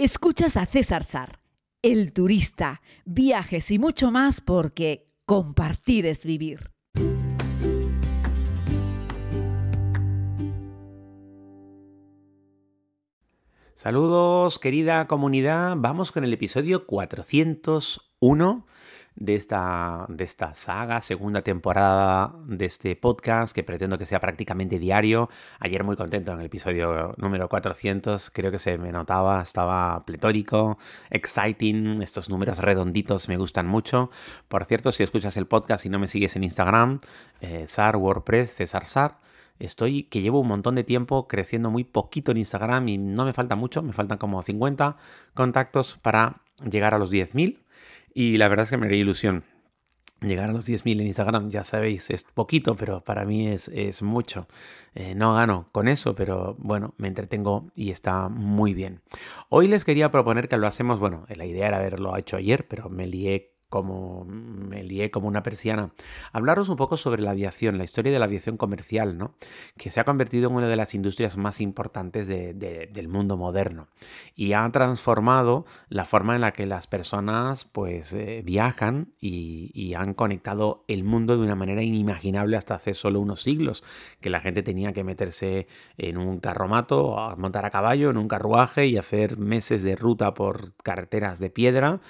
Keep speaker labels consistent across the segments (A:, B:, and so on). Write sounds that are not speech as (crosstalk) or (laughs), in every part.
A: Escuchas a César Sar, el turista, viajes y mucho más porque compartir es vivir.
B: Saludos, querida comunidad. Vamos con el episodio 401 de esta, de esta saga, segunda temporada de este podcast que pretendo que sea prácticamente diario. Ayer muy contento en el episodio número 400, creo que se me notaba, estaba pletórico, exciting, estos números redonditos me gustan mucho. Por cierto, si escuchas el podcast y no me sigues en Instagram, eh, SAR WordPress, César Sar. Estoy que llevo un montón de tiempo creciendo muy poquito en Instagram y no me falta mucho, me faltan como 50 contactos para llegar a los 10.000 y la verdad es que me haría ilusión llegar a los 10.000 en Instagram, ya sabéis, es poquito, pero para mí es, es mucho. Eh, no gano con eso, pero bueno, me entretengo y está muy bien. Hoy les quería proponer que lo hacemos, bueno, la idea era haberlo hecho ayer, pero me lié como me lié como una persiana, hablaros un poco sobre la aviación, la historia de la aviación comercial, ¿no? que se ha convertido en una de las industrias más importantes del mundo moderno y ha transformado la forma en la que las personas pues eh, viajan y, y, han conectado el mundo de una manera inimaginable hasta hace solo unos siglos, que la gente tenía que meterse en un carromato, montar a caballo, en un carruaje y hacer meses de ruta por carreteras de piedra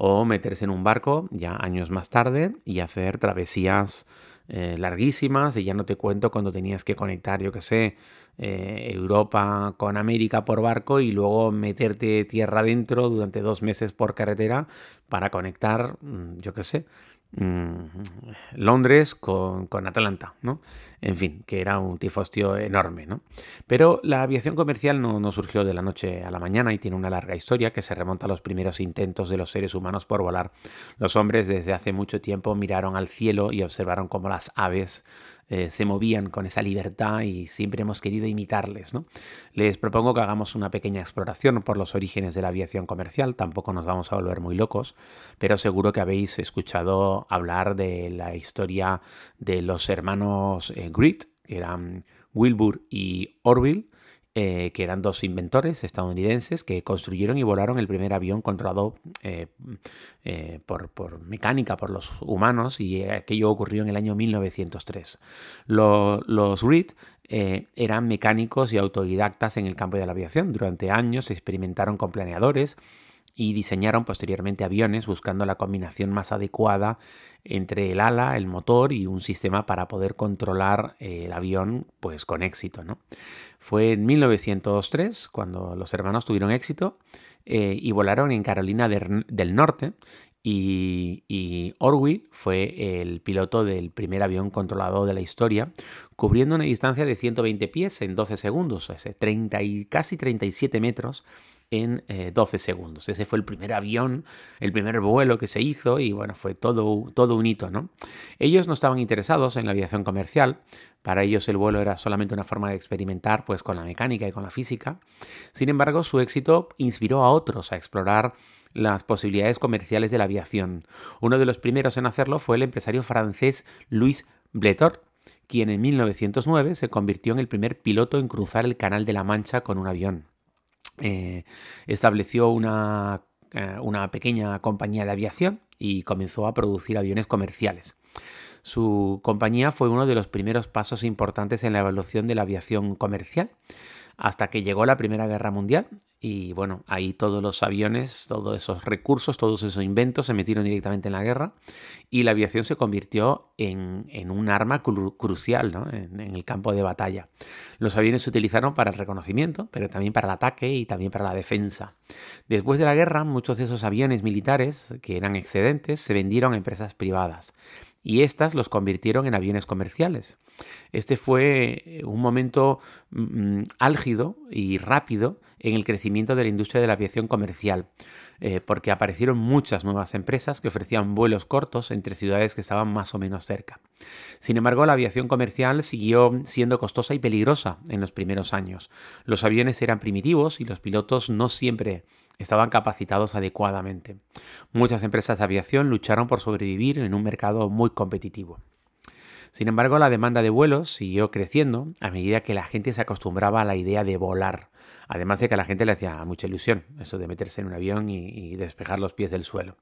B: o meterse en un barco ya años más tarde y hacer travesías eh, larguísimas. Y ya no te cuento cuando tenías que conectar, yo que sé, eh, Europa con América por barco y luego meterte tierra adentro durante dos meses por carretera para conectar, mm, yo que sé, Londres con, Atlanta, ¿no? En fin, que era un tifostio enorme, ¿no? Pero la aviación comercial no, no, surgió de la noche a la mañana y tiene una larga historia que se remonta a los primeros intentos de los seres humanos por volar. Los hombres desde hace mucho tiempo miraron al cielo y observaron cómo las aves eh, se movían con esa libertad y siempre hemos querido imitarles. ¿no? Les propongo que hagamos una pequeña exploración por los orígenes de la aviación comercial, tampoco nos vamos a volver muy locos, pero seguro que habéis escuchado hablar de la historia de los hermanos eh, Grit, que eran Wilbur y Orville, eh, que eran dos inventores estadounidenses que construyeron y volaron el primer avión controlado eh, eh, por, mecánica, por los humanos, y aquello ocurrió en el año 1903. los Reed eran mecánicos y autodidactas en el campo de la aviación. Durante años experimentaron con planeadores y diseñaron posteriormente aviones buscando la combinación más adecuada entre el ala, el motor y un sistema para poder controlar el avión pues con éxito. ¿no? Fue en 1903 cuando los hermanos tuvieron éxito eh, y volaron en Carolina del Norte y, y, Orwell fue el piloto del primer avión controlado de la historia, cubriendo una distancia de 120 pies en 12 segundos, o 30 y casi 37 metros en 12 eh, segundos. Ese fue el primer avión, el primer vuelo que se hizo y bueno, fue todo, todo un hito, ¿no? Ellos no estaban interesados en la aviación comercial, para ellos el vuelo era solamente una forma de experimentar pues con la mecánica y con la física. Sin embargo, su éxito inspiró a otros a explorar las posibilidades comerciales de la aviación. Uno de los primeros en hacerlo fue el empresario francés Louis Bletor, quien en 1909 se convirtió en el primer piloto en cruzar el Canal de la Mancha con un avión. Eh, estableció una, eh, una pequeña compañía de aviación y comenzó a producir aviones comerciales. Su compañía fue uno de los primeros pasos importantes en la evolución de la aviación comercial hasta que llegó la Primera Guerra Mundial y bueno, ahí todos los aviones, todos esos recursos, todos esos inventos se metieron directamente en la guerra y la aviación se convirtió en, un arma crucial en, en, el campo de batalla. Los aviones se utilizaron para el reconocimiento, pero también para el ataque y también para la defensa. Después de la guerra, muchos de esos aviones militares, que eran excedentes, se vendieron a empresas privadas y éstas los convirtieron en aviones comerciales. Este fue eh, un momento mm, mm, álgido y rápido en el crecimiento de la industria de la aviación comercial, eh, porque aparecieron muchas nuevas empresas que ofrecían vuelos cortos entre ciudades que estaban más o menos cerca. Sin embargo, la aviación comercial siguió siendo costosa y peligrosa en los primeros años. Los aviones eran primitivos y los pilotos no siempre estaban capacitados adecuadamente. Muchas empresas de aviación lucharon por sobrevivir en un mercado muy competitivo. Sin embargo, la demanda de vuelos siguió creciendo a medida que la gente se acostumbraba a la idea de volar, Además de que a la gente le hacía mucha ilusión eso de meterse en un avión y, despejar los pies del suelo.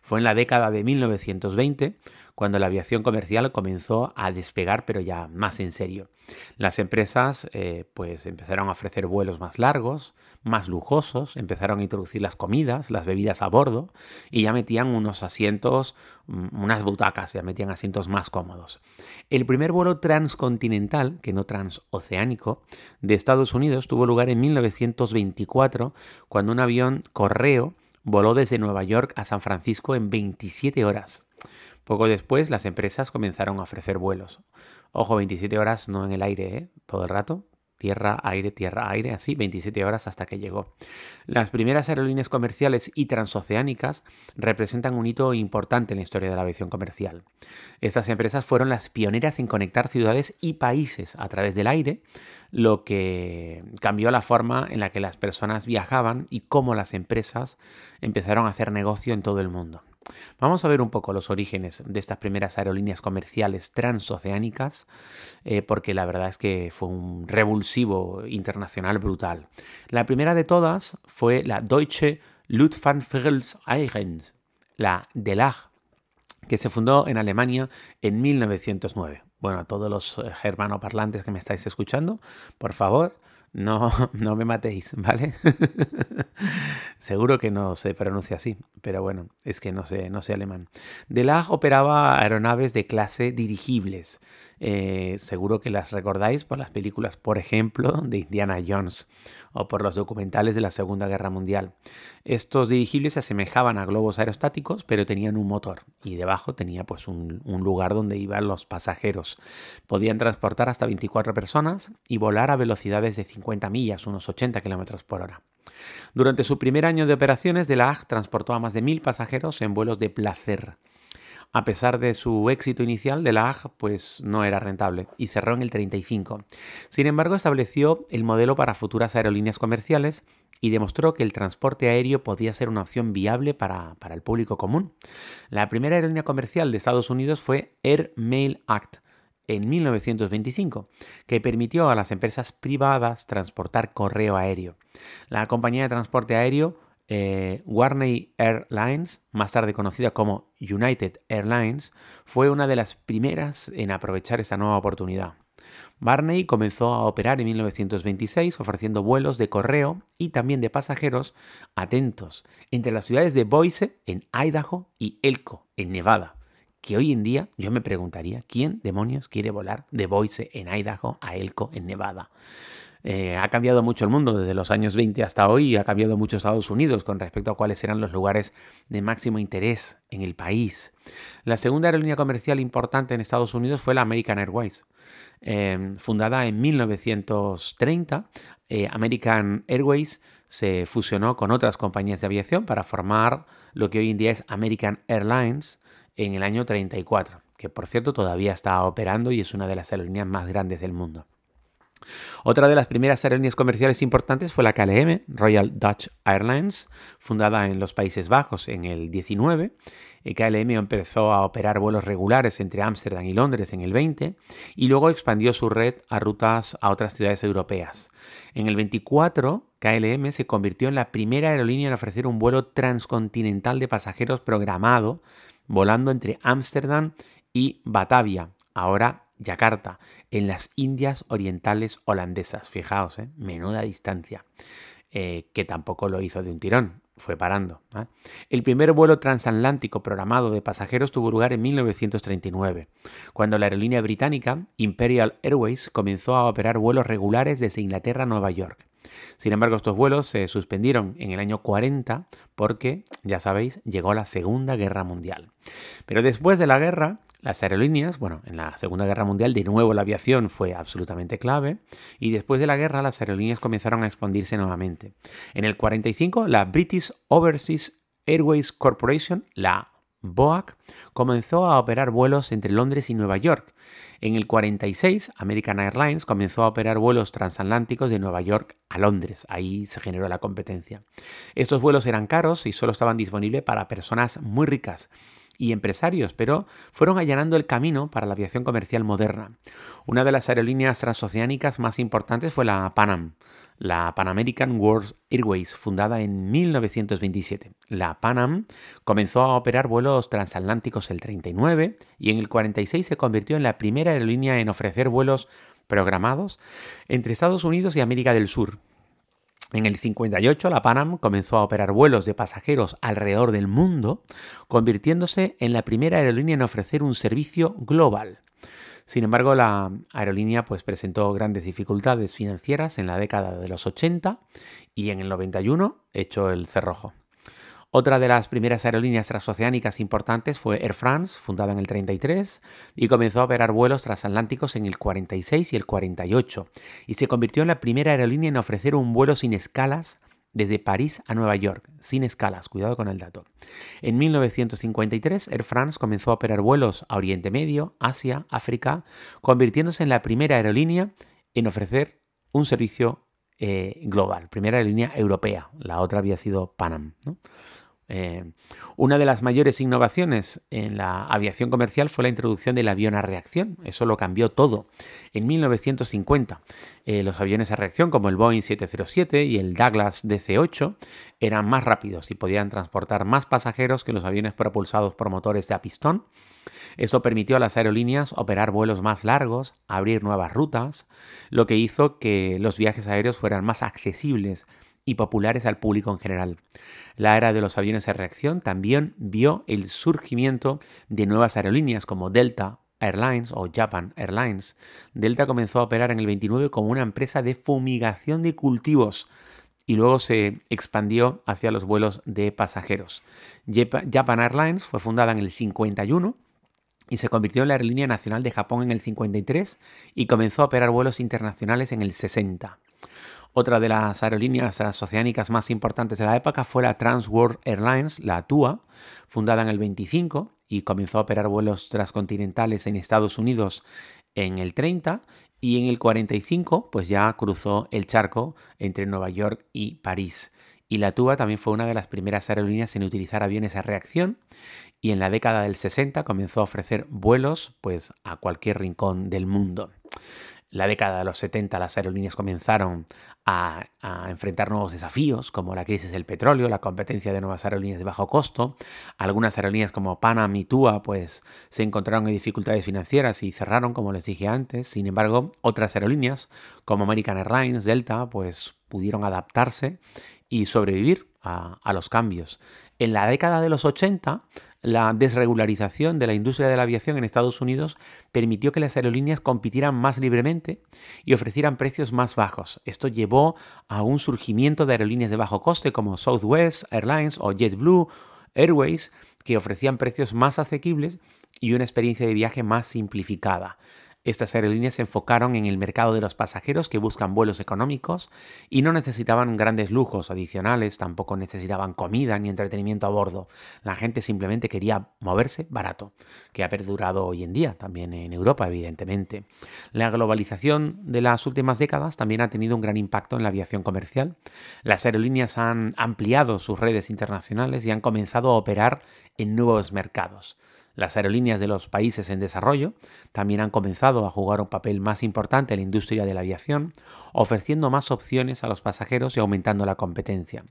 B: Fue en la década de 1920 cuando la aviación comercial comenzó a despegar, pero ya más en serio. Las empresas eh, pues empezaron a ofrecer vuelos más largos, más lujosos, empezaron a introducir las comidas, las bebidas a bordo y ya metían unos asientos, mm, unas butacas, ya metían asientos más cómodos. El primer vuelo transcontinental, que no transoceánico, de Estados Unidos tuvo lugar en 1924 cuando un avión correo voló desde Nueva York a San Francisco en 27 horas. Poco después las empresas comenzaron a ofrecer vuelos. Ojo, 27 horas no en el aire, ¿eh? todo el rato. Tierra, aire, tierra, aire, así 27 horas hasta que llegó. Las primeras aerolíneas comerciales y transoceánicas representan un hito importante en la historia de la aviación comercial. Estas empresas fueron las pioneras en conectar ciudades y países a través del aire, lo que cambió la forma en la que las personas viajaban y cómo las empresas empezaron a hacer negocio en todo el mundo. Vamos a ver un poco los orígenes de estas primeras aerolíneas comerciales transoceánicas, eh, porque la verdad es que fue un revulsivo internacional brutal. La primera de todas fue la Deutsche Lufthansa-Eigen, la DELAG, que se fundó en Alemania en 1909. Bueno, a todos los eh, germanoparlantes que me estáis escuchando, por favor, no, (laughs) no me matéis, ¿vale? (laughs) Seguro que no se pronuncia así, pero bueno, es que no sé, no sé alemán. Delag operaba aeronaves de clase dirigibles. Eh, seguro que las recordáis por las películas, por ejemplo, de Indiana Jones o por los documentales de la Segunda Guerra Mundial. Estos dirigibles se asemejaban a globos aerostáticos, pero tenían un motor y debajo tenía pues un, un lugar donde iban los pasajeros. Podían transportar hasta 24 personas y volar a velocidades de 50 millas, unos 80 kilómetros por hora. Durante su primer año de operaciones, De la transportó a más de mil pasajeros en vuelos de placer. A pesar de su éxito inicial, De la pues no era rentable y cerró en el 35. Sin embargo, estableció el modelo para futuras aerolíneas comerciales y demostró que el transporte aéreo podía ser una opción viable para, para el público común. La primera aerolínea comercial de Estados Unidos fue Air Mail Act, en 1925, que permitió a las empresas privadas transportar correo aéreo. La compañía de transporte aéreo eh, Warney Airlines, más tarde conocida como United Airlines, fue una de las primeras en aprovechar esta nueva oportunidad. Barney comenzó a operar en 1926 ofreciendo vuelos de correo y también de pasajeros atentos entre las ciudades de Boise en Idaho y Elko en Nevada que hoy en día yo me preguntaría, ¿quién demonios quiere volar de Boise en Idaho a Elko en Nevada? Eh, ha cambiado mucho el mundo desde los años 20 hasta hoy, ha cambiado mucho Estados Unidos con respecto a cuáles eran los lugares de máximo interés en el país. La segunda aerolínea comercial importante en Estados Unidos fue la American Airways. Em, fundada en 1930, eh, American Airways se fusionó con otras compañías de aviación para formar lo que hoy en día es American Airlines, en el año 34, que por cierto todavía está operando y es una de las aerolíneas más grandes del mundo. Otra de las primeras aerolíneas comerciales importantes fue la KLM, Royal Dutch Airlines, fundada en los Países Bajos en el 19. KLM empezó a operar vuelos regulares entre Ámsterdam y Londres en el 20 y luego expandió su red a rutas a otras ciudades europeas. En el 24, KLM se convirtió en la primera aerolínea en ofrecer un vuelo transcontinental de pasajeros programado volando entre Ámsterdam y Batavia, ahora Yakarta, en las Indias Orientales holandesas. Fijaos, ¿eh? menuda distancia, eh, que tampoco lo hizo de un tirón, fue parando. El primer vuelo transatlántico programado de pasajeros tuvo lugar en 1939, cuando la aerolínea británica Imperial Airways comenzó a operar vuelos regulares desde Inglaterra a Nueva York. Sin embargo, estos vuelos se suspendieron en el año 40 porque, ya sabéis, llegó la Segunda Guerra Mundial. Pero después de la guerra, las aerolíneas, bueno, en la Segunda Guerra Mundial de nuevo la aviación fue absolutamente clave y después de la guerra las aerolíneas comenzaron a expandirse nuevamente. En el 45, la British Overseas Airways Corporation, la BOAC, comenzó a operar vuelos entre Londres y Nueva York en el 46, American Airlines comenzó a operar vuelos transatlánticos de Nueva York a Londres. Ahí se generó la competencia. Estos vuelos eran caros y solo estaban disponibles para personas muy ricas. y empresarios, pero fueron allanando el camino para la aviación comercial moderna. Una de las aerolíneas transoceánicas más importantes fue la Pan la Pan American World Airways, fundada en 1927. La Pan Am comenzó a operar vuelos transatlánticos el 39 y en el 46 se convirtió en la primera aerolínea en ofrecer vuelos programados entre Estados Unidos y América del Sur. En el 58 la Pan Am comenzó a operar vuelos de pasajeros alrededor del mundo, convirtiéndose en la primera aerolínea en ofrecer un servicio global. Sin embargo, la aerolínea pues, presentó grandes dificultades financieras en la década de los 80 y en el 91 echó el cerrojo. Otra de las primeras aerolíneas transoceánicas importantes fue Air France, fundada en el 33, y comenzó a operar vuelos transatlánticos en el 46 y el 48, y se convirtió en la primera aerolínea en ofrecer un vuelo sin escalas desde París a Nueva York, sin escalas, cuidado con el dato. En 1953, Air France comenzó a operar vuelos a Oriente Medio, Asia, África, convirtiéndose en la primera aerolínea en ofrecer un servicio eh, global, primera aerolínea europea. La otra había sido Panam. Eh, una de las mayores innovaciones en la aviación comercial fue la introducción del avión a reacción. Eso lo cambió todo. En 1950, eh, los aviones a reacción como el Boeing 707 y el Douglas DC-8 eran más rápidos y podían transportar más pasajeros que los aviones propulsados por motores de a pistón. Eso permitió a las aerolíneas operar vuelos más largos, abrir nuevas rutas, lo que hizo que los viajes aéreos fueran más accesibles y populares al público en general. La era de los aviones a reacción también vio el surgimiento de nuevas aerolíneas como Delta Airlines o Japan Airlines. Delta comenzó a operar en el 29 como una empresa de fumigación de cultivos y luego se expandió hacia los vuelos de pasajeros. Japan Airlines fue fundada en el 51 y se convirtió en la aerolínea nacional de Japón en el 53 y comenzó a operar vuelos internacionales en el 60. Otra de las aerolíneas transoceánicas más importantes de la época fue la Trans World Airlines, la TUA, fundada en el 25 y comenzó a operar vuelos transcontinentales en Estados Unidos en el 30 y en el 45 pues ya cruzó el charco entre Nueva York y París. Y la TUA también fue una de las primeras aerolíneas en utilizar aviones a reacción y en la década del 60 comenzó a ofrecer vuelos pues a cualquier rincón del mundo la década de los 70 las aerolíneas comenzaron a, enfrentar nuevos desafíos como la crisis del petróleo, la competencia de nuevas aerolíneas de bajo costo. Algunas aerolíneas como Panam y TUA pues, se encontraron en dificultades financieras y cerraron, como les dije antes. Sin embargo, otras aerolíneas como American Airlines, Delta, pues pudieron adaptarse y sobrevivir a, a los cambios. En la década de los 80, la desregularización de la industria de la aviación en Estados Unidos permitió que las aerolíneas compitieran más libremente y ofrecieran precios más bajos. Esto llevó a un surgimiento de aerolíneas de bajo coste como Southwest Airlines o JetBlue Airways que ofrecían precios más asequibles y una experiencia de viaje más simplificada. Estas aerolíneas se enfocaron en el mercado de los pasajeros que buscan vuelos económicos y no necesitaban grandes lujos adicionales, tampoco necesitaban comida ni entretenimiento a bordo. La gente simplemente quería moverse barato, que ha perdurado hoy en día, también en Europa, evidentemente. La globalización de las últimas décadas también ha tenido un gran impacto en la aviación comercial. Las aerolíneas han ampliado sus redes internacionales y han comenzado a operar en nuevos mercados. Las aerolíneas de los países en desarrollo también han comenzado a jugar un papel más importante en la industria de la aviación, ofreciendo más opciones a los pasajeros y aumentando la competencia.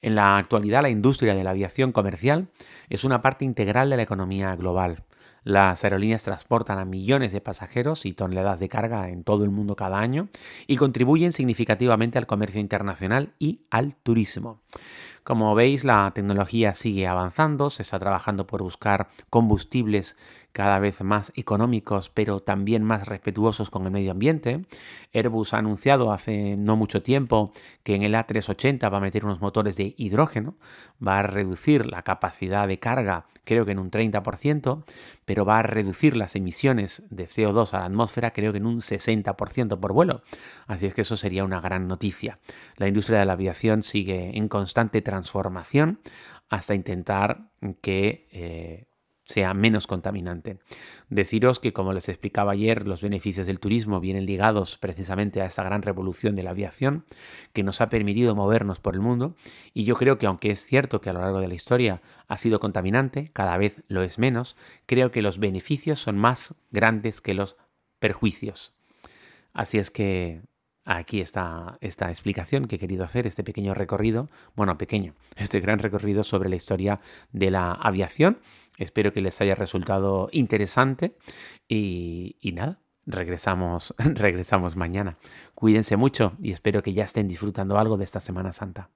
B: En la actualidad, la industria de la aviación comercial es una parte integral de la economía global. Las aerolíneas transportan a millones de pasajeros y toneladas de carga en todo el mundo cada año y contribuyen significativamente al comercio internacional y al turismo. Como veis, la tecnología sigue avanzando, se está trabajando por buscar combustibles cada vez más económicos, pero también más respetuosos con el medio ambiente. Airbus ha anunciado hace no mucho tiempo que en el A380 va a meter unos motores de hidrógeno, va a reducir la capacidad de carga, creo que en un 30%, pero va a reducir las emisiones de CO2 a la atmósfera, creo que en un 60% por vuelo. Así es que eso sería una gran noticia. La industria de la aviación sigue en constante transformación hasta intentar que... Eh, sea menos contaminante. Deciros que, como les explicaba ayer, los beneficios del turismo vienen ligados precisamente a esa gran revolución de la aviación que nos ha permitido movernos por el mundo y yo creo que aunque es cierto que a lo largo de la historia ha sido contaminante, cada vez lo es menos, creo que los beneficios son más grandes que los perjuicios. Así es que aquí está esta explicación que he querido hacer, este pequeño recorrido, bueno, pequeño, (laughs) este gran recorrido sobre la historia de la aviación. Espero que les haya resultado interesante y, y nada, regresamos, (laughs) regresamos mañana. Cuídense mucho y espero que ya estén disfrutando algo de esta Semana Santa.